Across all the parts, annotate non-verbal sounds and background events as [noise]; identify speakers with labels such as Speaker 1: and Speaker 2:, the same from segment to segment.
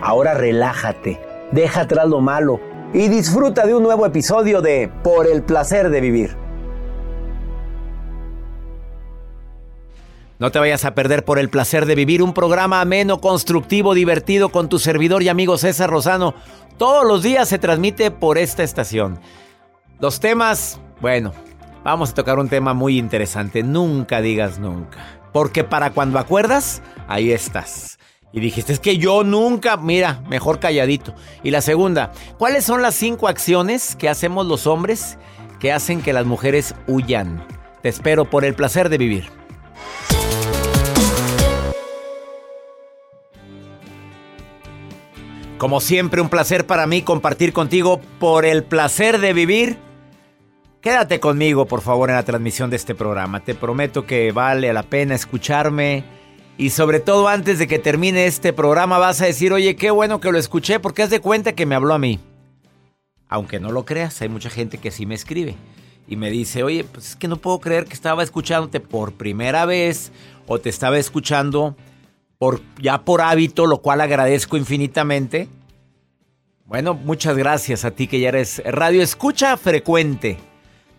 Speaker 1: Ahora relájate, deja atrás lo malo y disfruta de un nuevo episodio de Por el placer de vivir. No te vayas a perder por el placer de vivir un programa ameno, constructivo, divertido con tu servidor y amigo César Lozano. Todos los días se transmite por esta estación. Los temas, bueno, vamos a tocar un tema muy interesante. Nunca digas nunca. Porque para cuando acuerdas, ahí estás. Y dijiste, es que yo nunca, mira, mejor calladito. Y la segunda, ¿cuáles son las cinco acciones que hacemos los hombres que hacen que las mujeres huyan? Te espero por el placer de vivir. Como siempre, un placer para mí compartir contigo por el placer de vivir. Quédate conmigo, por favor, en la transmisión de este programa. Te prometo que vale la pena escucharme. Y sobre todo antes de que termine este programa vas a decir, oye, qué bueno que lo escuché porque haz de cuenta que me habló a mí. Aunque no lo creas, hay mucha gente que sí me escribe. Y me dice, oye, pues es que no puedo creer que estaba escuchándote por primera vez o te estaba escuchando por, ya por hábito, lo cual agradezco infinitamente. Bueno, muchas gracias a ti que ya eres radio escucha frecuente.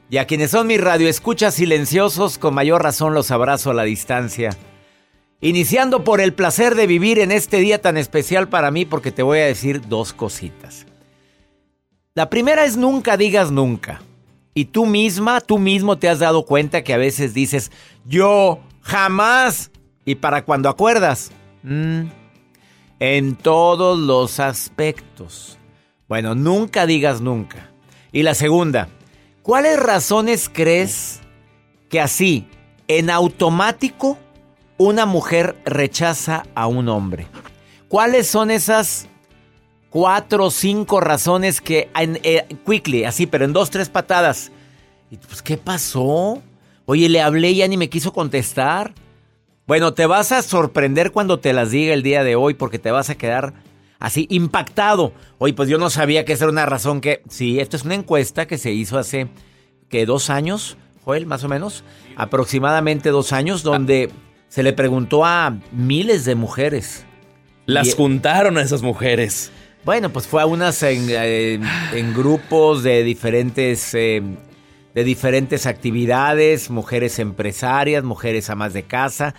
Speaker 1: Y a quienes son mis radio escuchas silenciosos, con mayor razón los abrazo a la distancia. Iniciando por el placer de vivir en este día tan especial para mí, porque te voy a decir dos cositas. La primera es nunca digas nunca. Y tú misma, tú mismo te has dado cuenta que a veces dices, yo jamás y para cuando acuerdas. Mm, en todos los aspectos. Bueno, nunca digas nunca. Y la segunda, ¿cuáles razones crees que así, en automático, una mujer rechaza a un hombre? ¿Cuáles son esas cuatro o cinco razones que, en, eh, quickly, así, pero en dos, tres patadas? Pues, ¿qué pasó? Oye, le hablé y ya ni me quiso contestar. Bueno, te vas a sorprender cuando te las diga el día de hoy porque te vas a quedar así impactado. Oye, pues yo no sabía que esa era una razón que... Sí, esto es una encuesta que se hizo hace, que dos años, Joel, más o menos, aproximadamente dos años, donde se le preguntó a miles de mujeres.
Speaker 2: Las juntaron a esas mujeres.
Speaker 1: Bueno, pues fue a unas en, eh, en grupos de diferentes... Eh, de diferentes actividades, mujeres empresarias, mujeres amas de casa,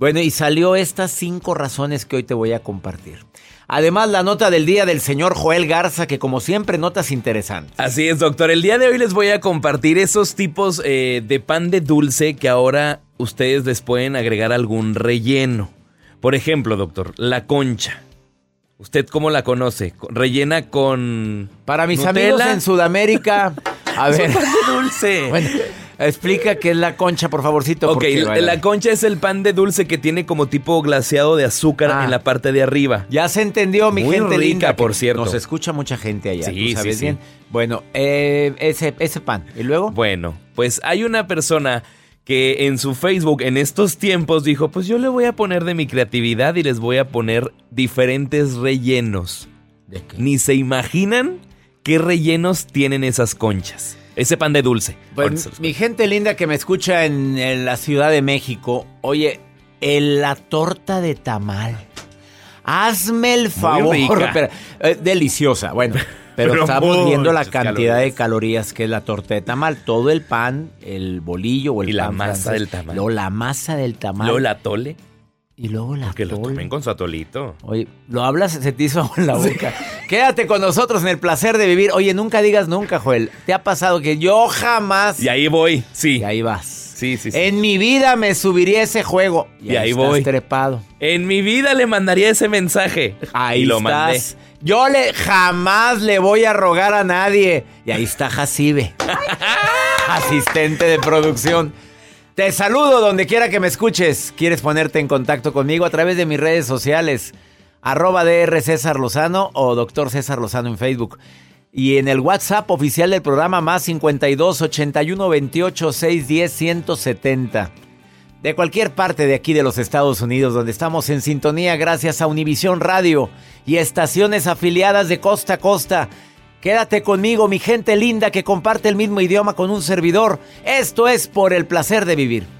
Speaker 1: bueno, y salió estas cinco razones que hoy te voy a compartir. Además, la nota del día del señor Joel Garza, que como siempre, notas interesantes.
Speaker 2: Así es, doctor. El día de hoy les voy a compartir esos tipos eh, de pan de dulce que ahora ustedes les pueden agregar algún relleno. Por ejemplo, doctor, la concha. ¿Usted cómo la conoce? ¿Rellena con.
Speaker 1: Para mis amigos en Sudamérica. [laughs] A ver.
Speaker 2: pan de dulce.
Speaker 1: Bueno, Explica qué es la concha, por favorcito.
Speaker 2: Ok, la concha es el pan de dulce que tiene como tipo glaseado de azúcar ah. en la parte de arriba.
Speaker 1: Ya se entendió, mi gente
Speaker 2: rica,
Speaker 1: linda.
Speaker 2: por cierto.
Speaker 1: Nos escucha mucha gente allá.
Speaker 2: Sí, sabes sí, bien.
Speaker 1: Bueno, eh, ese, ese pan. ¿Y luego?
Speaker 2: Bueno, pues hay una persona que en su Facebook en estos tiempos dijo, pues yo le voy a poner de mi creatividad y les voy a poner diferentes rellenos.
Speaker 1: ¿De qué?
Speaker 2: Ni se imaginan qué rellenos tienen esas conchas. Ese pan de dulce.
Speaker 1: Pues, mi gente linda que me escucha en, en la Ciudad de México, oye, en la torta de tamal. Hazme el favor. pero, eh, deliciosa, bueno. [laughs] Pero,
Speaker 2: Pero
Speaker 1: estamos viendo la cantidad de
Speaker 2: calorías.
Speaker 1: que es la torta de tamal. Todo el pan, el bolillo o el
Speaker 2: Y la
Speaker 1: pan
Speaker 2: masa
Speaker 1: francés.
Speaker 2: del tamal.
Speaker 1: Luego la masa del tamal.
Speaker 2: Luego la tole,
Speaker 1: y luego la
Speaker 2: que lo tomen con su atolito.
Speaker 1: Oye, lo hablas, se te hizo en la boca. Quédate con nosotros en el placer de vivir. Oye, nunca digas nunca, Joel. ¿Te ha pasado que yo jamás...
Speaker 2: Y ahí voy, sí.
Speaker 1: Y ahí vas.
Speaker 2: Sí, sí, sí.
Speaker 1: En mi vida me subiría ese juego.
Speaker 2: Y ahí
Speaker 1: estás
Speaker 2: voy.
Speaker 1: trepado.
Speaker 2: En mi vida le mandaría ese mensaje.
Speaker 1: Ahí
Speaker 2: y lo
Speaker 1: estás.
Speaker 2: mandé.
Speaker 1: Yo le jamás le voy a rogar a nadie. Y ahí está Jacibe, [laughs] asistente de producción. Te saludo donde quiera que me escuches. ¿Quieres ponerte en contacto conmigo a través de mis redes sociales? Arroba DR César Lozano o Doctor César Lozano en Facebook. Y en el WhatsApp oficial del programa más 52 81 28 610 170 de cualquier parte de aquí de los Estados Unidos, donde estamos en sintonía gracias a Univisión Radio y estaciones afiliadas de costa a costa. Quédate conmigo, mi gente linda que comparte el mismo idioma con un servidor. Esto es por el placer de vivir.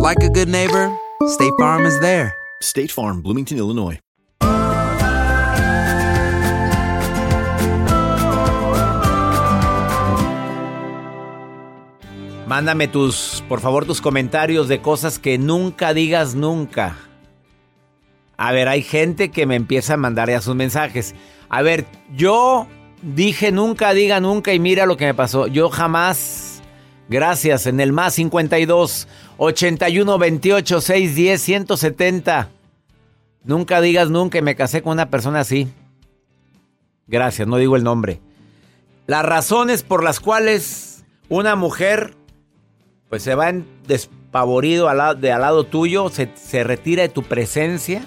Speaker 3: like a good neighbor, State Farm is there.
Speaker 4: State Farm, Bloomington, Illinois.
Speaker 1: Mándame tus, por favor, tus comentarios de cosas que nunca digas nunca. A ver, hay gente que me empieza a mandar ya sus mensajes. A ver, yo dije nunca diga nunca y mira lo que me pasó. Yo jamás, gracias, en el más 52 81 28 610 170. Nunca digas nunca y me casé con una persona así. Gracias, no digo el nombre. Las razones por las cuales una mujer pues se va en despavorido al de al lado tuyo, se, se retira de tu presencia.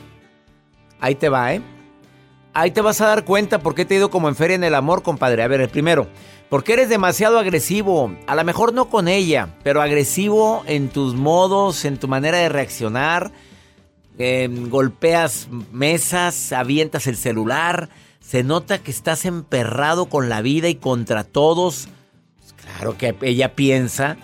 Speaker 1: Ahí te va, ¿eh? Ahí te vas a dar cuenta por qué te he ido como en feria en el amor, compadre. A ver, el primero, porque eres demasiado agresivo. A lo mejor no con ella, pero agresivo en tus modos, en tu manera de reaccionar. Eh, golpeas mesas, avientas el celular. Se nota que estás emperrado con la vida y contra todos. Pues claro que ella piensa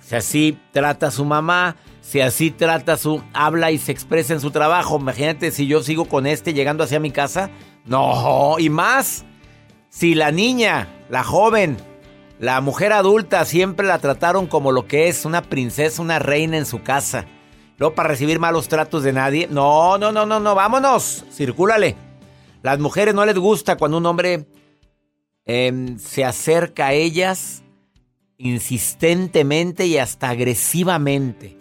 Speaker 1: si así trata a su mamá, si así trata su... habla y se expresa en su trabajo. Imagínate si yo sigo con este llegando hacia mi casa. No, y más. Si la niña, la joven, la mujer adulta siempre la trataron como lo que es una princesa, una reina en su casa. Luego para recibir malos tratos de nadie. No, no, no, no, no, vámonos. Circúlale. Las mujeres no les gusta cuando un hombre em, se acerca a ellas insistentemente y hasta agresivamente.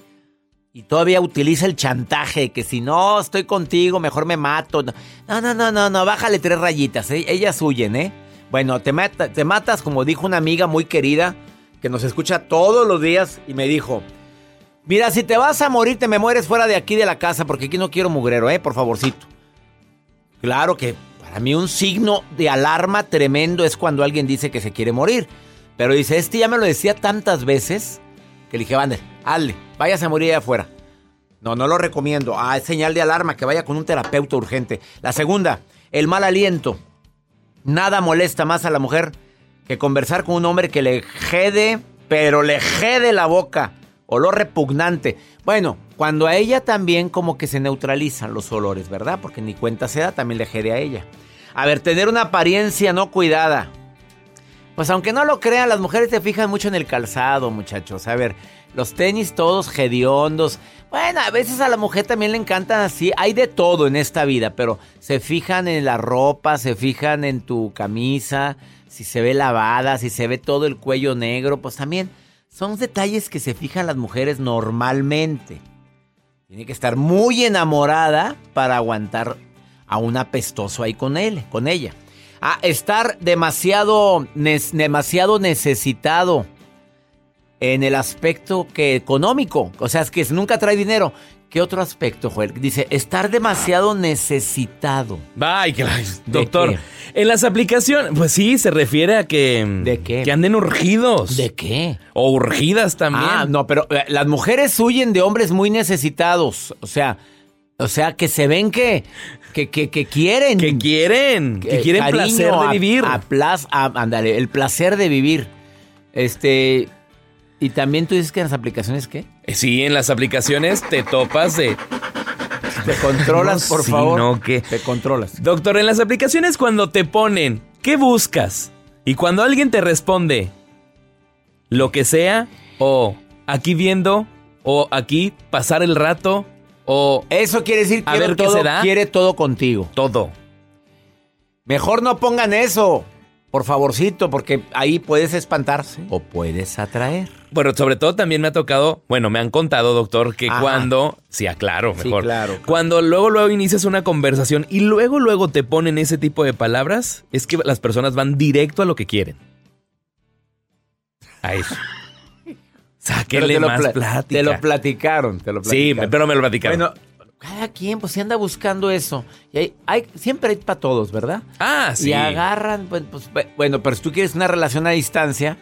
Speaker 1: Y todavía utiliza el chantaje, que si no estoy contigo, mejor me mato. No, no, no, no, no, bájale tres rayitas. ¿eh? Ellas huyen, ¿eh? Bueno, te, te matas, como dijo una amiga muy querida, que nos escucha todos los días, y me dijo, mira, si te vas a morir, te me mueres fuera de aquí de la casa, porque aquí no quiero mugrero, ¿eh? Por favorcito. Claro que para mí un signo de alarma tremendo es cuando alguien dice que se quiere morir. Pero dice, este ya me lo decía tantas veces que le dije, Vander, hazle, váyase a morir allá afuera. No, no lo recomiendo. Ah, es señal de alarma que vaya con un terapeuta urgente. La segunda, el mal aliento. Nada molesta más a la mujer que conversar con un hombre que le jede, pero le jede la boca. Olor repugnante. Bueno, cuando a ella también como que se neutralizan los olores, ¿verdad? Porque ni cuenta se da, también le jede a ella. A ver, tener una apariencia no cuidada. Pues aunque no lo crean, las mujeres se fijan mucho en el calzado, muchachos. A ver, los tenis todos hediondos. Bueno, a veces a la mujer también le encantan así. Hay de todo en esta vida, pero se fijan en la ropa, se fijan en tu camisa, si se ve lavada, si se ve todo el cuello negro, pues también son detalles que se fijan las mujeres normalmente. Tiene que estar muy enamorada para aguantar a un apestoso ahí con él, con ella a estar demasiado, demasiado necesitado en el aspecto que económico. O sea, es que nunca trae dinero. ¿Qué otro aspecto, Joel? Dice, estar demasiado necesitado.
Speaker 2: Ay, doctor. En las aplicaciones, pues sí, se refiere a que...
Speaker 1: ¿De qué?
Speaker 2: Que anden urgidos.
Speaker 1: ¿De qué?
Speaker 2: O urgidas también. Ah,
Speaker 1: no, pero eh, las mujeres huyen de hombres muy necesitados. O sea, o sea, que se ven que, que, que, quieren.
Speaker 2: Que quieren. Que, quieren placer de vivir.
Speaker 1: ándale, el placer de vivir. Este. Y también tú dices que en las aplicaciones, ¿qué?
Speaker 2: Eh, sí, en las aplicaciones te topas de.
Speaker 1: Te controlas, por favor.
Speaker 2: No, ¿qué?
Speaker 1: Te controlas.
Speaker 2: Doctor, en las aplicaciones cuando te ponen, ¿qué buscas? Y cuando alguien te responde, lo que sea, o aquí viendo, o aquí pasar el rato, o
Speaker 1: eso quiere decir que quiere todo contigo.
Speaker 2: Todo.
Speaker 1: Mejor no pongan eso. Por favorcito, porque ahí puedes espantarse o puedes atraer.
Speaker 2: Bueno, sobre todo también me ha tocado, bueno, me han contado, doctor, que cuando, sí, aclaro, mejor.
Speaker 1: claro,
Speaker 2: Cuando luego, luego inicias una conversación y luego, luego te ponen ese tipo de palabras, es que las personas van directo a lo que quieren. A eso. [laughs] Sáquenle más plática.
Speaker 1: Te lo platicaron, te lo platicaron.
Speaker 2: Sí, pero me lo platicaron.
Speaker 1: Bueno, cada quien pues se anda buscando eso. Y hay, siempre hay para todos, ¿verdad?
Speaker 2: Ah, sí.
Speaker 1: Y agarran, pues, pues, bueno, pero si tú quieres una relación a distancia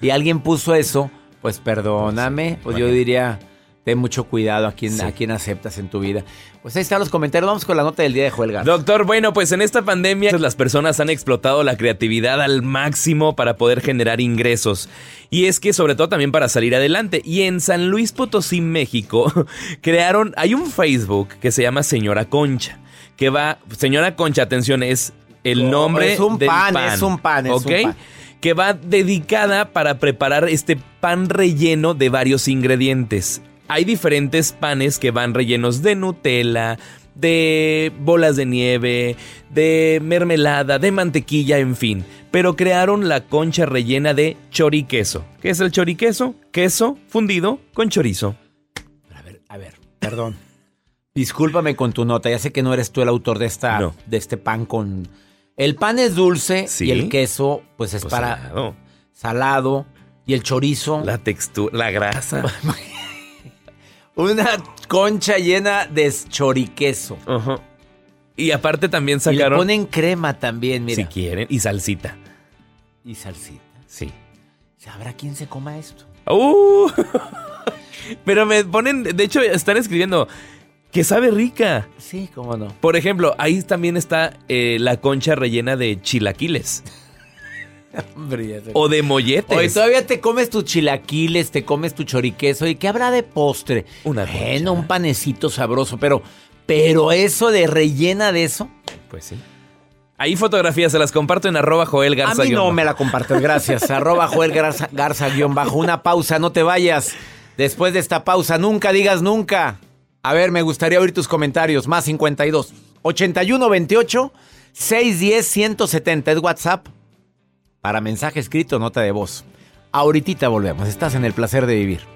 Speaker 1: y alguien puso eso, pues perdóname, pues yo diría ten mucho cuidado a quien, a quien aceptas en tu vida. Pues ahí están los comentarios. Vamos con la nota del día de Juelga.
Speaker 2: Doctor, bueno, pues en esta pandemia las personas han explotado la creatividad al máximo para poder generar ingresos. Y es que sobre todo también para salir adelante. Y en San Luis Potosí, México, [laughs] crearon, hay un Facebook que se llama Señora Concha. Que va, Señora Concha, atención, es el nombre
Speaker 1: es un pan, Es un pan, es un pan
Speaker 2: que va dedicada para preparar este pan relleno de varios ingredientes hay diferentes panes que van rellenos de Nutella, de bolas de nieve, de mermelada, de mantequilla, en fin. Pero crearon la concha rellena de choriqueso. ¿Qué es el choriqueso? Queso fundido con chorizo.
Speaker 1: A ver, a ver, perdón. Discúlpame con tu nota, ya sé que no eres tú el autor de esta de este pan con el pan es dulce y el queso pues es pues para salado. salado y el chorizo
Speaker 2: la textura, la grasa. [laughs]
Speaker 1: Una concha llena de choriqueso.
Speaker 2: Ajá. Y aparte también sacaron. Y le
Speaker 1: ponen crema también, mira.
Speaker 2: Si quieren. Y salsita.
Speaker 1: Y salsita.
Speaker 2: Sí.
Speaker 1: ¿Sabrá quién se coma esto?
Speaker 2: Uh, [laughs] pero me ponen. De hecho, están escribiendo. Que sabe rica.
Speaker 1: Sí, cómo no.
Speaker 2: Por ejemplo, ahí también está eh, la concha rellena de chilaquiles [laughs] o de molletes.
Speaker 1: Oye, todavía te comes tus chilaquiles, te comes tu choriqueso. ¿Y qué habrá de postre?
Speaker 2: Una
Speaker 1: bueno, un panecito sabroso, pero, pero eso de rellena de eso.
Speaker 2: Pues sí. Ahí fotografías, se las comparto en arroba Joel Garza.
Speaker 1: A mí no me la compartes, gracias. [laughs] arroba Joel Garza, guion bajo. Una pausa, no te vayas. Después de esta pausa, nunca digas nunca. A ver, me gustaría oír tus comentarios. Más 52 81 28 610 170 es WhatsApp. Para mensaje escrito, nota de voz. Ahorita volvemos. Estás en el placer de vivir.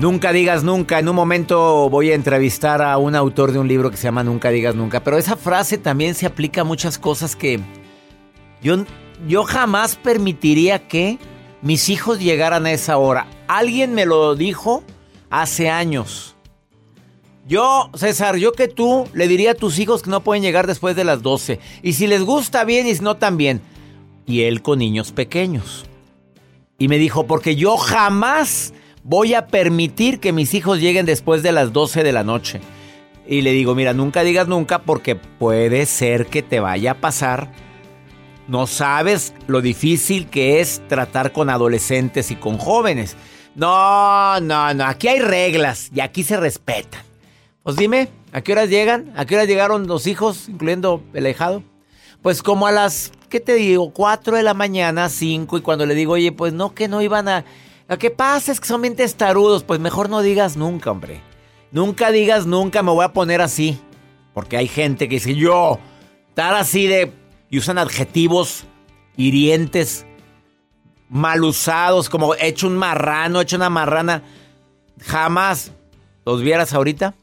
Speaker 1: Nunca digas nunca. En un momento voy a entrevistar a un autor de un libro que se llama Nunca digas nunca. Pero esa frase también se aplica a muchas cosas que yo, yo jamás permitiría que mis hijos llegaran a esa hora. Alguien me lo dijo hace años. Yo, César, yo que tú le diría a tus hijos que no pueden llegar después de las 12. Y si les gusta bien y si no también. Y él con niños pequeños. Y me dijo, porque yo jamás voy a permitir que mis hijos lleguen después de las 12 de la noche. Y le digo, mira, nunca digas nunca porque puede ser que te vaya a pasar. No sabes lo difícil que es tratar con adolescentes y con jóvenes. No, no, no, aquí hay reglas y aquí se respetan. Pues dime, ¿a qué horas llegan? ¿A qué horas llegaron los hijos, incluyendo el ahijado? Pues como a las, ¿qué te digo? 4 de la mañana, 5, y cuando le digo, oye, pues no, que no iban a... Lo que pasa es que son bien testarudos. Pues mejor no digas nunca, hombre. Nunca digas nunca me voy a poner así. Porque hay gente que dice yo, estar así de... Y usan adjetivos hirientes, mal usados, como hecho un marrano, hecho una marrana. Jamás los vieras ahorita.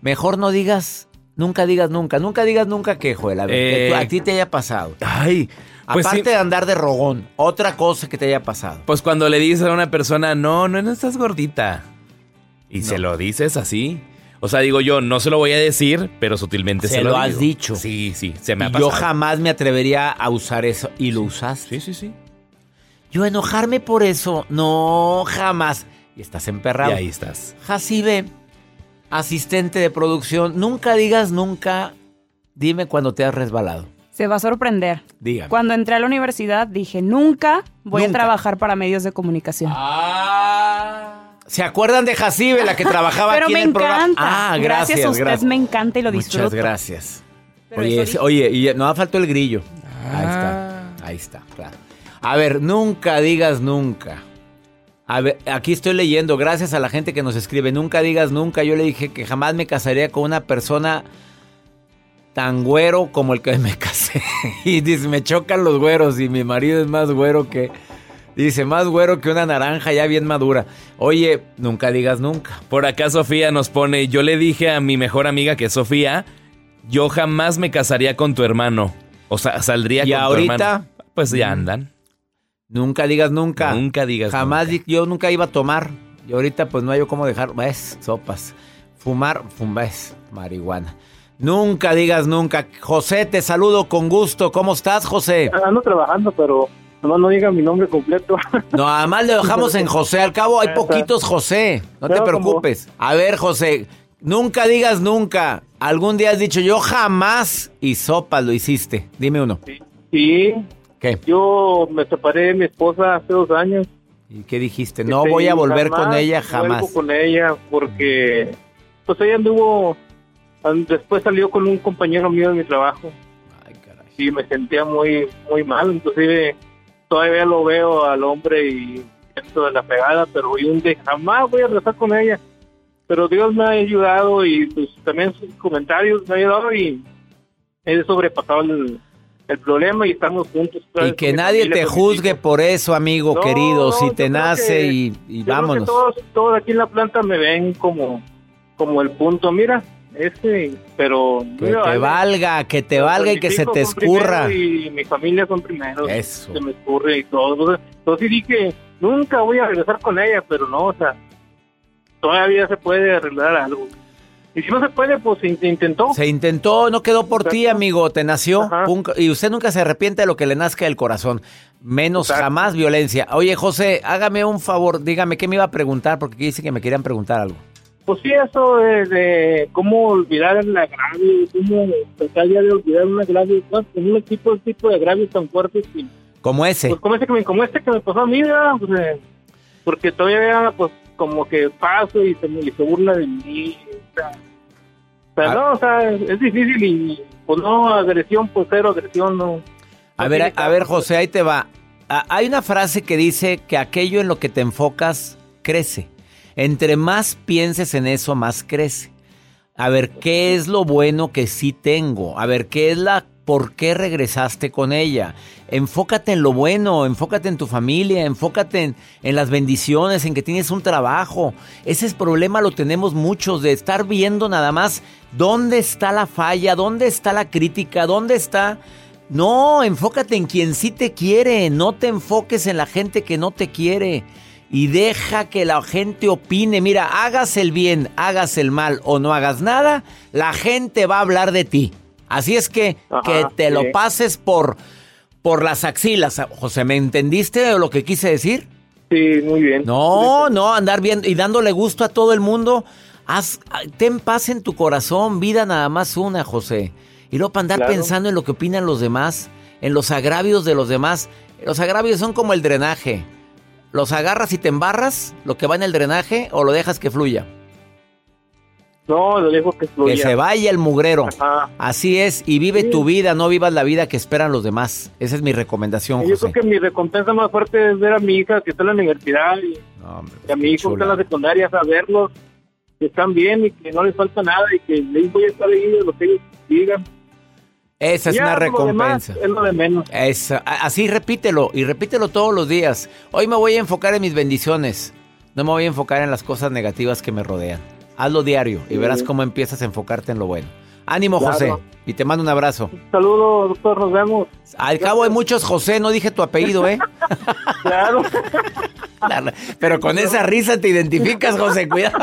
Speaker 1: Mejor no digas, nunca digas nunca. Nunca digas nunca que, Joel, a, ver, que
Speaker 2: Eh.
Speaker 1: a ti te haya pasado.
Speaker 2: Ay, pues
Speaker 1: Aparte
Speaker 2: sí.
Speaker 1: de andar de rogón, otra cosa que te haya pasado.
Speaker 2: Pues cuando le dices a una persona, no, no, no estás gordita. Y se lo dices así. O sea, digo yo, no se lo voy a decir, pero sutilmente se,
Speaker 1: Se lo has
Speaker 2: digo.
Speaker 1: dicho.
Speaker 2: Sí, sí, se me ha pasado.
Speaker 1: yo jamás me atrevería a usar eso. ¿Y lo usaste?
Speaker 2: Sí, sí, sí.
Speaker 1: Yo enojarme por eso, no, jamás. Y estás emperrado.
Speaker 2: Y ahí estás.
Speaker 1: Jacibe, asistente de producción, nunca digas nunca, dime cuando te has resbalado.
Speaker 5: Se va a sorprender.
Speaker 1: Dígame.
Speaker 5: Cuando entré a la universidad dije, nunca voy
Speaker 1: Nunca.
Speaker 5: a trabajar para medios de comunicación.
Speaker 1: ¿Se acuerdan de Jacibe, la que trabajaba [laughs]
Speaker 5: Pero
Speaker 1: aquí
Speaker 5: me
Speaker 1: en el programa?
Speaker 5: encanta.
Speaker 1: Ah, gracias,
Speaker 5: a usted
Speaker 1: gracias.
Speaker 5: me encanta y lo disfruto.
Speaker 1: Muchas gracias.
Speaker 5: Pero
Speaker 1: Oye, ese- oye, y no ha faltado el grillo. Ahí
Speaker 5: Ah.
Speaker 1: está, ahí está, claro. A ver, nunca digas nunca. A ver, aquí estoy leyendo, gracias a la gente que nos escribe, nunca digas nunca. Yo le dije que jamás me casaría con una persona tan güero como el que me casé. [laughs] Y dice, me chocan los güeros y mi marido es más güero que... Dice, más güero que una naranja ya bien madura. Oye, nunca digas nunca.
Speaker 2: Por acá Sofía nos pone, yo le dije a mi mejor amiga que es Sofía, yo jamás me casaría con tu hermano. O sea, saldría
Speaker 1: ¿Y
Speaker 2: con tu
Speaker 1: ahorita?
Speaker 2: hermano. Pues ya andan.
Speaker 1: Nunca digas nunca.
Speaker 2: Nunca digas
Speaker 1: Jamás di- yo nunca iba a tomar. Y ahorita pues no hay cómo dejar, ves, sopas. Fumar, fumbes, marihuana. Nunca digas nunca. José, te saludo con gusto. ¿Cómo estás, José?
Speaker 6: Ando trabajando, pero nomás no diga mi nombre completo. [laughs]
Speaker 1: No, además le dejamos en José. Al cabo hay poquitos José. No te preocupes. A ver, José, nunca digas nunca. Algún día has dicho yo jamás y sopa lo hiciste. Dime uno.
Speaker 6: Sí.
Speaker 1: ¿Qué?
Speaker 6: Yo me separé de mi esposa hace dos años.
Speaker 1: ¿Y qué dijiste? No voy a volver con ella jamás.
Speaker 6: con ella porque pues ella anduvo an- después salió con un compañero mío de mi trabajo. Y me sentía muy muy mal, inclusive todavía lo veo al hombre y siento de la pegada, pero hoy un día jamás voy a regresar con ella. Pero Dios me ha ayudado y pues también sus comentarios me ha ayudado y he sobrepasado el, el problema y estamos juntos.
Speaker 1: Y que nadie te juzgue por eso, amigo
Speaker 6: No,
Speaker 1: querido. Si te nace
Speaker 6: que-
Speaker 1: y, y vámonos.
Speaker 6: todos, todos aquí en la planta me ven como, como el punto. Mira, este, pero.
Speaker 1: Que
Speaker 6: mira,
Speaker 1: te
Speaker 6: vale.
Speaker 1: valga, que te valga y que se te escurra.
Speaker 6: Y mi familia son primero.
Speaker 1: Eso.
Speaker 6: Se me escurre y todo. Entonces, entonces dije, nunca voy a regresar con ella, pero no, o sea, todavía se puede arreglar algo. Y si no se puede, pues se intentó.
Speaker 1: Se intentó, no quedó por ti, amigo, te nació. Y usted nunca se arrepiente de lo que le nazca del corazón. Menos jamás violencia. Oye, José, hágame un favor, dígame qué me iba a preguntar, porque dice que me querían preguntar algo.
Speaker 6: Pues sí, eso de, de cómo olvidar el agravio, cómo tratar ya de olvidar un agravio, no, un tipo, tipo de agravios tan fuertes
Speaker 1: Como ese.
Speaker 6: pues como, ese que me, como este que me pasó a mí, ¿verdad? Pues, eh, porque todavía pues como que paso y se, y se burla de mí, o sea, o sea,
Speaker 1: Ah.
Speaker 6: no, o sea, es, es difícil y pues no, agresión, pues cero agresión, no.
Speaker 1: A ver, a, a ver, José, ahí te va. Ah, hay una frase que dice que aquello en lo que te enfocas crece. Entre más pienses en eso, más crece. A ver, ¿qué es lo bueno que sí tengo? A ver, ¿qué es la por qué regresaste con ella? Enfócate en lo bueno, enfócate en tu familia, enfócate en, en las bendiciones, en que tienes un trabajo. Ese es problema lo tenemos muchos de estar viendo nada más dónde está la falla, dónde está la crítica, dónde está no, enfócate en quien sí te quiere, no te enfoques en la gente que no te quiere. Y deja que la gente opine. Mira, hagas el bien, hagas el mal o no hagas nada, la gente va a hablar de ti. Así es que que te lo pases por, por las axilas. José, ¿me entendiste lo que quise decir?
Speaker 6: Sí, muy bien.
Speaker 1: No, no, andar bien y dándole gusto a todo el mundo. Haz, ten paz en tu corazón, vida nada más una, José. Y luego para andar
Speaker 6: Claro.
Speaker 1: pensando en lo que opinan los demás, en los agravios de los demás. Los agravios son como el drenaje. Los agarras y te embarras, lo que va en el drenaje, o lo dejas que fluya.
Speaker 6: No, lo dejo que fluya.
Speaker 1: Que se vaya el mugrero.
Speaker 6: Ajá.
Speaker 1: Así es, y vive tu vida, no vivas la vida que esperan los demás. Esa es mi recomendación,
Speaker 6: Yo
Speaker 1: José.
Speaker 6: creo que mi recompensa más fuerte es ver a mi hija que está en la universidad y, y a mi hijo que está en la secundaria, saberlos que están bien y que no les falta nada y que les voy a estar ahí de lo que ellos digan.
Speaker 1: Esa es
Speaker 6: Ya,
Speaker 1: una
Speaker 6: demás
Speaker 1: recompensa.
Speaker 6: es lo de menos.
Speaker 1: Esa- así repítelo y repítelo todos los días. Hoy me voy a enfocar en mis bendiciones. No me voy a enfocar en las cosas negativas que me rodean. Hazlo diario y
Speaker 6: Sí.
Speaker 1: verás cómo empiezas a enfocarte en lo bueno. Ánimo,
Speaker 6: Claro.
Speaker 1: José. Y te mando un abrazo.
Speaker 6: Saludos, doctor, nos vemos.
Speaker 1: Al cabo hay muchos José, no dije tu apellido, ¿eh? [laughs]
Speaker 6: Claro. [laughs]
Speaker 1: Pero con esa risa te identificas, José. Cuidado.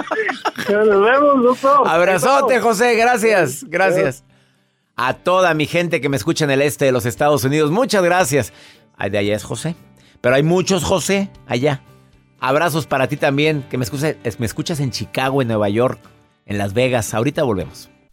Speaker 6: Nos vemos, doctor.
Speaker 1: Abrazote, José. Gracias. Gracias. A toda mi gente que me escucha en el este de los Estados Unidos, muchas gracias. De allá es José. Pero hay muchos José allá. Abrazos para ti también, que me escuchas, me escuchas en Chicago, en Nueva York, en Las Vegas. Ahorita volvemos.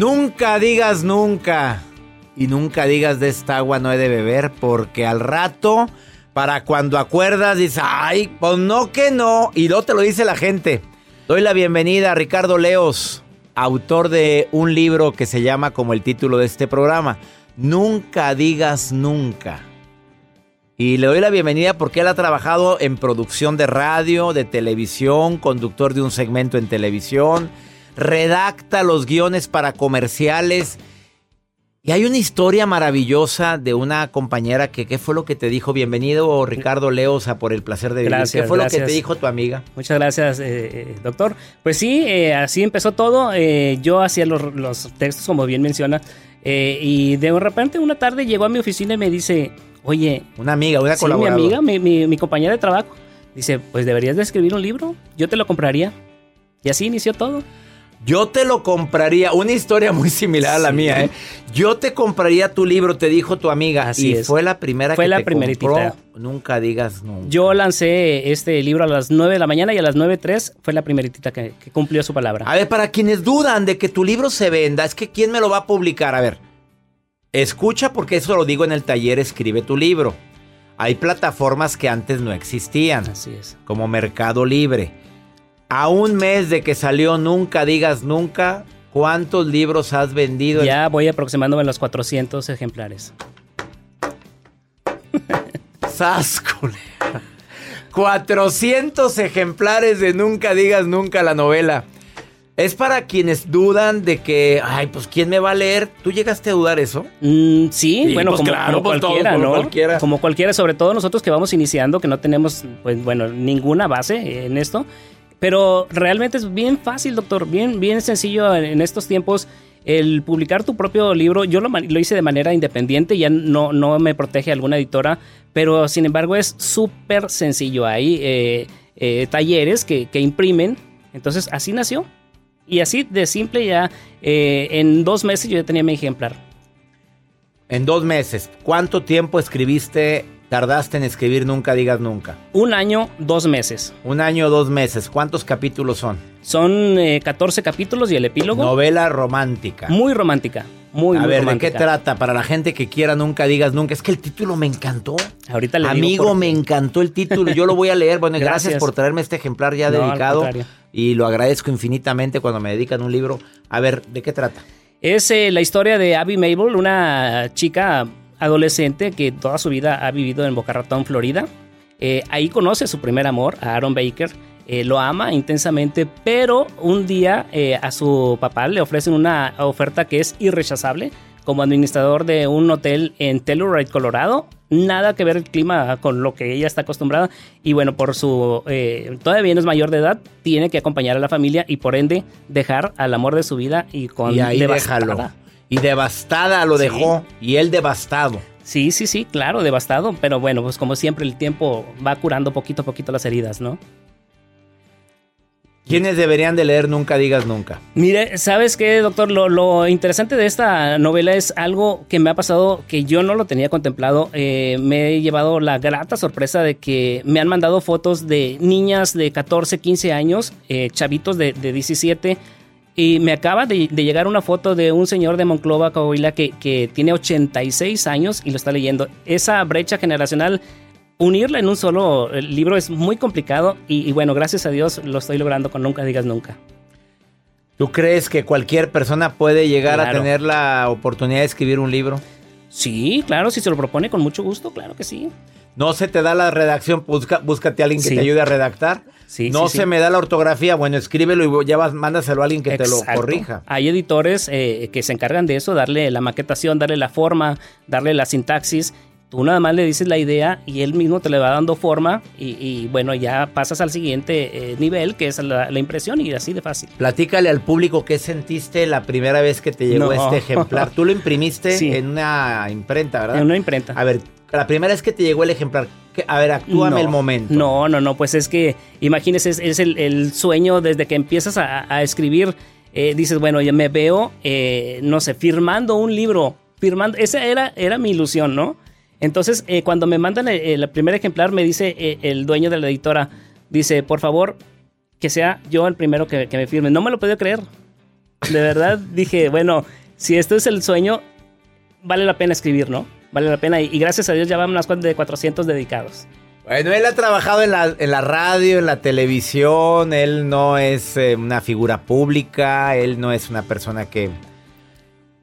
Speaker 1: Nunca digas nunca. Y nunca digas de esta agua no he de beber porque al rato, para cuando acuerdas, dices, ay, pues no que no. Y no te lo dice la gente. Doy la bienvenida a Ricardo Leos, autor de un libro que se llama como el título de este programa, Nunca digas nunca. Y le doy la bienvenida porque él ha trabajado en producción de radio, de televisión, conductor de un segmento en televisión, redacta los guiones para comerciales. Y hay una historia maravillosa de una compañera que, ¿qué fue lo que te dijo? Bienvenido, Ricardo Leos, a Por el Placer de Vivir.
Speaker 7: Gracias,
Speaker 1: ¿Qué fue lo que
Speaker 7: gracias.
Speaker 1: te dijo tu amiga?
Speaker 7: Muchas gracias, eh, eh, doctor. Pues sí, eh, así empezó todo. Eh, yo hacía los, los textos, como bien menciona, y de repente una tarde llegó a mi oficina y me dice, oye...
Speaker 1: Una amiga, una
Speaker 7: sí, mi amiga, mi, mi- mi compañera de trabajo. Dice, pues deberías de escribir un libro, yo te lo compraría. Y así inició todo.
Speaker 1: Yo te lo compraría, una historia muy similar a la
Speaker 7: Sí.
Speaker 1: mía, ¿eh? Yo te compraría tu libro, te dijo tu amiga.
Speaker 7: Así
Speaker 1: y
Speaker 7: es.
Speaker 1: fue la primera
Speaker 7: Fue
Speaker 1: que
Speaker 7: la
Speaker 1: te
Speaker 7: primeritita.
Speaker 1: compró. Nunca digas nunca.
Speaker 7: Yo lancé este libro a las 9 de la mañana y a las 9.03 fue la primeritita que, que cumplió su palabra.
Speaker 1: A ver, para quienes dudan de que tu libro se venda, es que ¿quién me lo va a publicar? A ver, escucha porque eso lo digo en el taller Escribe tu libro. Hay plataformas que antes no existían.
Speaker 7: Así es.
Speaker 1: Como Mercado Libre. A un mes de que salió Nunca digas nunca, ¿cuántos libros has vendido?
Speaker 7: Ya voy aproximándome a los 400 ejemplares.
Speaker 1: ¡Sas, culera! 400 ejemplares de Nunca digas nunca la novela. Es para quienes dudan de que, ay, pues ¿quién me va a leer? ¿Tú llegaste a dudar eso?
Speaker 7: Mm, sí,
Speaker 1: Sí,
Speaker 7: bueno,
Speaker 1: pues
Speaker 7: como,
Speaker 1: claro,
Speaker 7: como
Speaker 1: pues todo,
Speaker 7: cualquiera,
Speaker 1: como cualquiera.
Speaker 7: Como cualquiera, sobre todo nosotros que vamos iniciando, que no tenemos, pues bueno, ninguna base en esto. Pero realmente es bien fácil, doctor, bien, bien sencillo en, estos tiempos el publicar tu propio libro. Yo lo hice de manera independiente, ya no, no me protege alguna editora, pero sin embargo es súper sencillo. Hay eh, eh, talleres que, que imprimen, entonces así nació. Y así de simple ya, eh, en dos meses yo ya tenía mi ejemplar.
Speaker 1: En dos meses. ¿Cuánto tiempo escribiste, tardaste en escribir Nunca digas nunca?
Speaker 7: Un año, dos meses.
Speaker 1: Un año, dos meses. ¿Cuántos capítulos son?
Speaker 7: Son eh, 14 capítulos y el epílogo.
Speaker 1: Novela romántica.
Speaker 7: Muy romántica. Muy,
Speaker 1: a
Speaker 7: muy
Speaker 1: ver,
Speaker 7: romántica.
Speaker 1: ¿de qué trata? Para la gente que quiera Nunca digas nunca. Es que el título me encantó.
Speaker 7: Ahorita le
Speaker 1: Amigo, me encantó el título. Yo lo voy a leer. Bueno, [laughs] gracias,
Speaker 7: Gracias.
Speaker 1: por traerme este ejemplar ya
Speaker 7: No,
Speaker 1: dedicado. Y lo agradezco infinitamente cuando me dedican un libro. A ver, ¿de qué trata?
Speaker 7: Es eh, la historia de Abby Mabel, una chica adolescente que toda su vida ha vivido en Boca Ratón, Florida. Eh, ahí conoce a su primer amor, a Aaron Baker. Eh, lo ama intensamente, pero un día eh, a su papá le ofrecen una oferta que es irrechazable como administrador de un hotel en Telluride, Colorado. Nada que ver el clima con lo que ella está acostumbrada. Y bueno, por su. eh, todavía no es mayor de edad, tiene que acompañar a la familia y por ende dejar al amor de su vida y con
Speaker 1: y ahí
Speaker 7: devastada.
Speaker 1: déjalo. Y devastada lo
Speaker 7: Sí.
Speaker 1: dejó. Y él devastado.
Speaker 7: Sí, sí, sí, claro, devastado. Pero bueno, pues como siempre, el tiempo va curando poquito a poquito las heridas, ¿no?
Speaker 1: ¿Quiénes deberían de leer Nunca digas nunca?
Speaker 7: Mire, ¿sabes qué, doctor? Lo, lo interesante de esta novela es algo que me ha pasado que yo no lo tenía contemplado. Eh, me he llevado la grata sorpresa de que me han mandado fotos de niñas de 14, 15 años, eh, chavitos de, de 17. Y me acaba de, de llegar una foto de un señor de Monclova, Coahuila, que, que tiene 86 años y lo está leyendo. Esa brecha generacional unirla en un solo eh, libro es muy complicado y, y bueno, gracias a Dios lo estoy logrando con Nunca Digas Nunca.
Speaker 1: ¿Tú crees que cualquier persona puede llegar a tener la oportunidad de escribir un libro?
Speaker 7: Sí, claro, si se lo propone con mucho gusto, claro que sí.
Speaker 1: No se te da la redacción, busca, búscate a alguien que
Speaker 7: Sí.
Speaker 1: te ayude a redactar.
Speaker 7: Sí,
Speaker 1: no
Speaker 7: sí,
Speaker 1: se
Speaker 7: sí.
Speaker 1: me da la ortografía, bueno, escríbelo y ya vas, mándaselo a alguien que te lo corrija.
Speaker 7: Hay editores eh, que se encargan de eso, darle la maquetación, darle la forma, darle la sintaxis. Tú nada más le dices la idea y él mismo te le va dando forma y, y, bueno, ya pasas al siguiente eh, nivel, que es la, la impresión y así de fácil.
Speaker 1: Platícale al público qué sentiste la primera vez que te llegó
Speaker 7: No.
Speaker 1: este ejemplar. Tú lo imprimiste
Speaker 7: Sí.
Speaker 1: en una imprenta, ¿verdad?
Speaker 7: En una imprenta.
Speaker 1: A ver, la primera vez que te llegó el ejemplar, ¿qué- a ver, actúame
Speaker 7: No,
Speaker 1: el momento.
Speaker 7: No, no, no, pues es que imagínese, es, es el, el sueño desde que empiezas a, a escribir, eh, dices, bueno, ya me veo, eh, no sé, firmando un libro, firmando, esa era, era mi ilusión, ¿no? Entonces, eh, cuando me mandan el, el primer ejemplar, me dice eh, el dueño de la editora, dice, por favor, que sea yo el primero que, que me firme. No me lo podía creer. De verdad, [laughs] dije, bueno, si esto es el sueño, vale la pena escribir, ¿no? Vale la pena. Y, gracias a Dios ya van unas de 400 dedicados.
Speaker 1: Bueno, él ha trabajado en la, en la radio, en la televisión, él no es eh, una figura pública, él no es una persona que,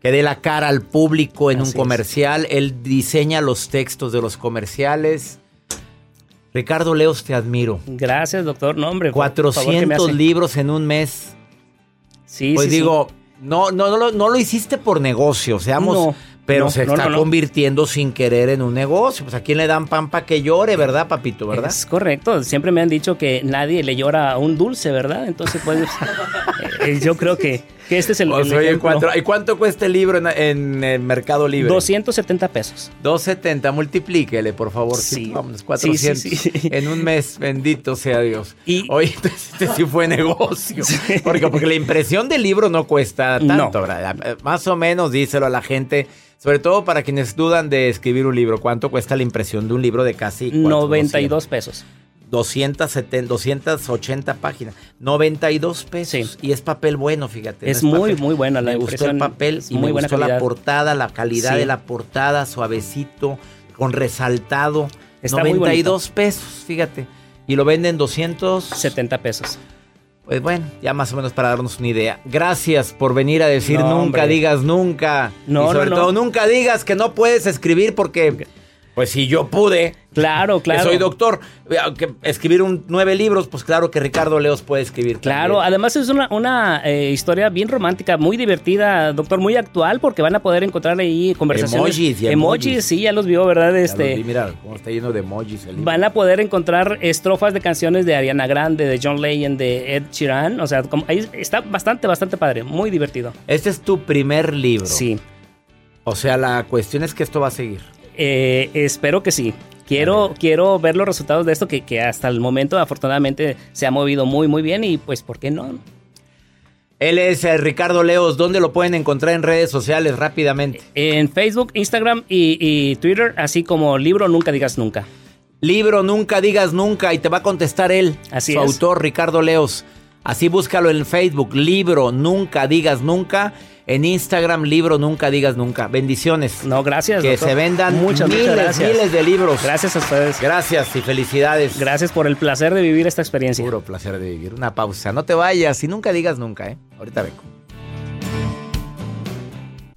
Speaker 1: que dé la cara al público en
Speaker 7: Así
Speaker 1: un
Speaker 7: es.
Speaker 1: comercial, él diseña los textos de los comerciales. Ricardo Leos, te admiro.
Speaker 7: Gracias, doctor. No, hombre. por- por favor, que me
Speaker 1: 400
Speaker 7: hace.
Speaker 1: libros en un mes.
Speaker 7: Sí,
Speaker 1: Pues
Speaker 7: sí, sí.
Speaker 1: digo, No, no, no, lo- no lo hiciste por negocio, seamos,
Speaker 7: No,
Speaker 1: pero
Speaker 7: no,
Speaker 1: se está convirtiendo sin querer en un negocio. Pues a quién le dan pan para que llore, ¿verdad, papito? ¿Verdad?
Speaker 7: Es correcto. Siempre me han dicho que nadie le llora a un dulce, ¿verdad? Entonces, pues, [laughs] eh, yo creo que, que este es el, el
Speaker 1: oye. ¿cuánto- ¿y cuánto cuesta el libro en, en el Mercado Libre?
Speaker 7: 270 pesos.
Speaker 1: 270, multiplíquele, por favor.
Speaker 7: Sí.
Speaker 1: Vámonos,
Speaker 7: Sí,
Speaker 1: 400
Speaker 7: sí, sí.
Speaker 1: en un mes, bendito sea Dios. Oye, entonces este sí fue negocio. Porque, porque la impresión del libro no cuesta tanto,
Speaker 7: No.
Speaker 1: Más o menos díselo a la gente, sobre todo para quienes dudan de escribir un libro. ¿Cuánto cuesta la impresión de un libro de casi cuánto?
Speaker 7: 92 pesos.
Speaker 1: 270, 280 páginas. 92 pesos. Y es papel bueno, fíjate.
Speaker 7: Es
Speaker 1: no
Speaker 7: muy,
Speaker 1: papel-
Speaker 7: muy buena la
Speaker 1: Me gustó el papel y
Speaker 7: muy
Speaker 1: me
Speaker 7: buena
Speaker 1: gustó la portada, la calidad
Speaker 7: Sí.
Speaker 1: de la portada, suavecito, con resaltado.
Speaker 7: Está muy
Speaker 1: 92 pesos, fíjate. Y lo venden 270
Speaker 7: pesos.
Speaker 1: Pues bueno, ya más o menos para darnos una idea. Gracias por venir a decir
Speaker 7: No,
Speaker 1: nunca
Speaker 7: hombre.
Speaker 1: digas nunca.
Speaker 7: No,
Speaker 1: y sobre
Speaker 7: no, no.
Speaker 1: todo nunca digas que no puedes escribir porque pues si yo pude.
Speaker 7: Claro, claro.
Speaker 1: Que soy doctor, aunque escribir un, nueve libros, pues claro que Ricardo Leos puede escribir.
Speaker 7: Claro,
Speaker 1: también.
Speaker 7: además es una, una eh, historia bien romántica, muy divertida, doctor, muy actual, porque van a poder encontrar ahí conversaciones.
Speaker 1: Emojis y
Speaker 7: emojis,
Speaker 1: emojis.
Speaker 7: sí, ya los vio, ¿verdad? Este,
Speaker 1: vi, mira cómo está lleno de emojis el libro.
Speaker 7: Van a poder encontrar estrofas de canciones de Ariana Grande, de John Legend, de Ed Sheeran. O sea, como- ahí está bastante, bastante padre, muy divertido.
Speaker 1: Este es tu primer libro.
Speaker 7: Sí.
Speaker 1: O sea, la cuestión es que esto va a seguir.
Speaker 7: Eh, espero que sí. Quiero, quiero ver los resultados de esto que, que hasta el momento afortunadamente se ha movido muy, muy bien y pues, ¿por qué no?
Speaker 1: Él es eh, Ricardo Leos. ¿Dónde lo pueden encontrar en redes sociales rápidamente?
Speaker 7: En Facebook, Instagram y, y Twitter, así como libro Nunca Digas Nunca.
Speaker 1: Libro Nunca Digas Nunca y te va a contestar él,
Speaker 7: Así
Speaker 1: su
Speaker 7: es.
Speaker 1: autor Ricardo Leos. Así búscalo en Facebook, Libro Nunca Digas Nunca. En Instagram, Libro Nunca Digas Nunca. Bendiciones.
Speaker 7: No, gracias.
Speaker 1: Que
Speaker 7: doctor.
Speaker 1: se vendan
Speaker 7: muchas,
Speaker 1: miles,
Speaker 7: muchas gracias.
Speaker 1: miles de libros.
Speaker 7: Gracias a ustedes.
Speaker 1: Gracias y felicidades.
Speaker 7: Gracias por el placer de vivir esta experiencia.
Speaker 1: Puro placer de vivir. Una pausa. No te vayas y nunca digas nunca, ¿eh? Ahorita vengo.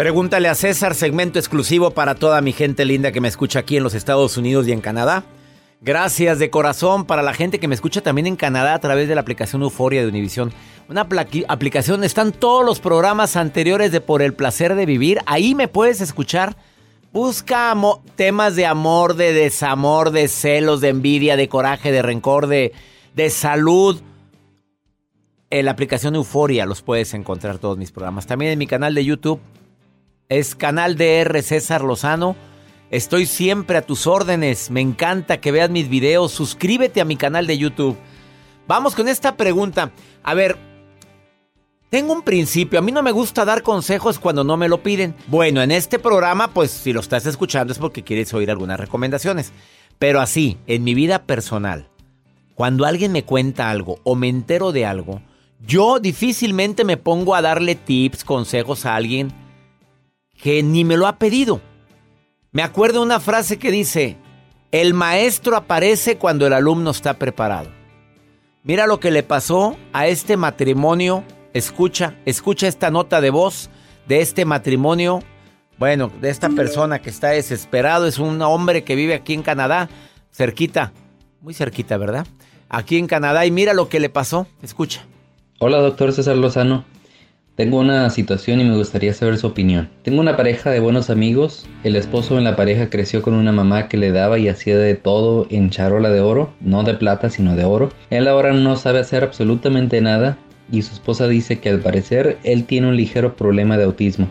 Speaker 1: Pregúntale a César, segmento exclusivo para toda mi gente linda que me escucha aquí en los Estados Unidos y en Canadá. Gracias de corazón para la gente que me escucha también en Canadá a través de la aplicación Euforia de Univision. Una aplicación están todos los programas anteriores de Por el placer de vivir. Ahí me puedes escuchar. Busca temas de amor, de desamor, de celos, de envidia, de coraje, de rencor, de, de salud. En la aplicación Euforia los puedes encontrar todos mis programas. También en mi canal de YouTube es canal DR César Lozano. Estoy siempre a tus órdenes. Me encanta que veas mis videos. Suscríbete a mi canal de YouTube. Vamos con esta pregunta. A ver, tengo un principio. A mí no me gusta dar consejos cuando no me lo piden. Bueno, en este programa, pues si lo estás escuchando es porque quieres oír algunas recomendaciones. Pero así, en mi vida personal, cuando alguien me cuenta algo o me entero de algo, yo difícilmente me pongo a darle tips, consejos a alguien que ni me lo ha pedido. Me acuerdo una frase que dice, el maestro aparece cuando el alumno está preparado. Mira lo que le pasó a este matrimonio. Escucha, escucha esta nota de voz de este matrimonio. Bueno, de esta persona que está desesperado. Es un hombre que vive aquí en Canadá, cerquita, muy cerquita, ¿verdad? Aquí en Canadá. Y mira lo que le pasó. Escucha.
Speaker 8: Hola, doctor César Lozano. Tengo una situación y me gustaría saber su opinión. Tengo una pareja de buenos amigos. El esposo en la pareja creció con una mamá que le daba y hacía de todo en charola de oro, no de plata sino de oro. Él ahora no sabe hacer absolutamente nada y su esposa dice que al parecer él tiene un ligero problema de autismo.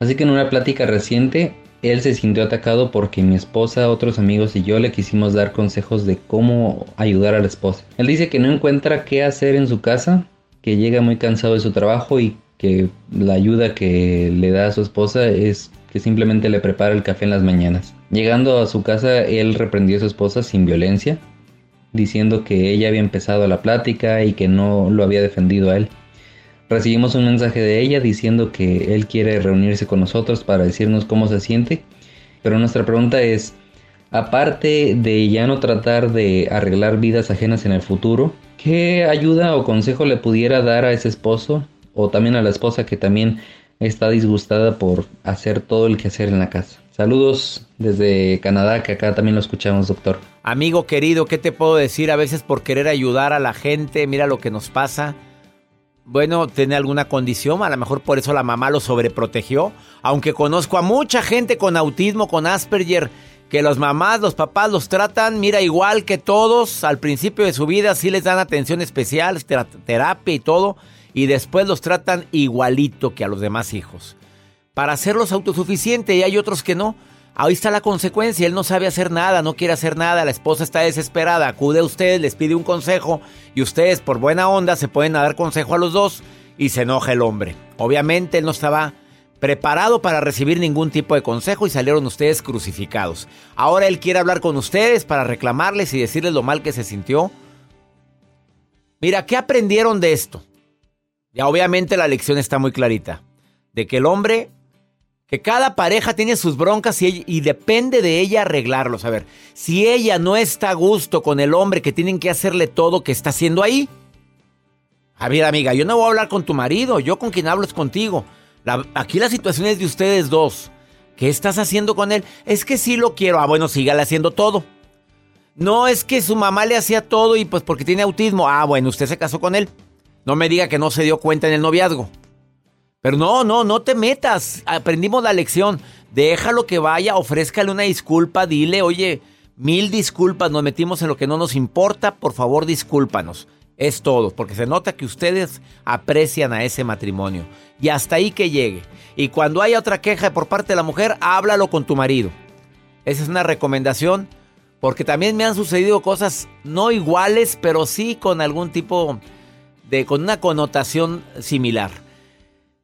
Speaker 8: Así que en una plática reciente él se sintió atacado porque mi esposa, otros amigos y yo le quisimos dar consejos de cómo ayudar a la esposa. Él dice que no encuentra qué hacer en su casa que llega muy cansado de su trabajo y que la ayuda que le da a su esposa es que simplemente le prepara el café en las mañanas. Llegando a su casa, él reprendió a su esposa sin violencia, diciendo que ella había empezado la plática y que no lo había defendido a él. Recibimos un mensaje de ella diciendo que él quiere reunirse con nosotros para decirnos cómo se siente, pero nuestra pregunta es, aparte de ya no tratar de arreglar vidas ajenas en el futuro, ¿Qué ayuda o consejo le pudiera dar a ese esposo o también a la esposa que también está disgustada por hacer todo el quehacer en la casa? Saludos desde Canadá, que acá también lo escuchamos, doctor.
Speaker 1: Amigo querido, ¿qué te puedo decir? A veces por querer ayudar a la gente, mira lo que nos pasa. Bueno, tiene alguna condición, a lo mejor por eso la mamá lo sobreprotegió. Aunque conozco a mucha gente con autismo, con Asperger, que los mamás, los papás los tratan, mira, igual que todos, al principio de su vida sí les dan atención especial, terapia y todo, y después los tratan igualito que a los demás hijos. Para hacerlos autosuficientes y hay otros que no. Ahí está la consecuencia, él no sabe hacer nada, no quiere hacer nada, la esposa está desesperada, acude a usted, les pide un consejo y ustedes por buena onda se pueden dar consejo a los dos y se enoja el hombre. Obviamente él no estaba preparado para recibir ningún tipo de consejo y salieron ustedes crucificados. Ahora él quiere hablar con ustedes para reclamarles y decirles lo mal que se sintió. Mira, ¿qué aprendieron de esto? Ya obviamente la lección está muy clarita. De que el hombre, que cada pareja tiene sus broncas y, depende de ella arreglarlos. A ver, si ella no está a gusto con el hombre que tienen que hacerle todo que está haciendo ahí. A ver, amiga, yo no voy a hablar con tu marido, yo con quien hablo es contigo aquí la situación es de ustedes dos. ¿Qué estás haciendo con él? Es que sí lo quiero. Ah, bueno, sígale haciendo todo. No es que su mamá le hacía todo y pues porque tiene autismo. Ah, bueno, usted se casó con él. No me diga que no se dio cuenta en el noviazgo. Pero no, no, no te metas. Aprendimos la lección. Déjalo que vaya, ofrézcale una disculpa, dile, oye, mil disculpas, nos metimos en lo que no nos importa, por favor discúlpanos. Es todo, porque se nota que ustedes aprecian a ese matrimonio. Y hasta ahí que llegue. Y cuando haya otra queja por parte de la mujer, háblalo con tu marido. Esa es una recomendación porque también me han sucedido cosas no iguales, pero sí con algún tipo de, con una connotación similar.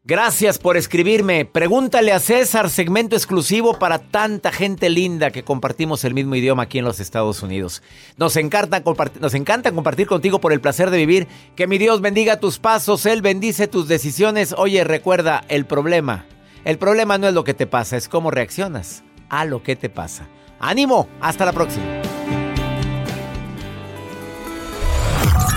Speaker 1: Gracias por escribirme. Pregúntale a César, segmento exclusivo para tanta gente linda que compartimos el mismo idioma aquí en los Estados Unidos. Nos encanta, nos encanta compartir contigo por el placer de vivir. Que mi Dios bendiga tus pasos, Él bendice tus decisiones. Oye, recuerda, el problema, el problema no es lo que te pasa, es cómo reaccionas a lo que te pasa. Ánimo, hasta la próxima.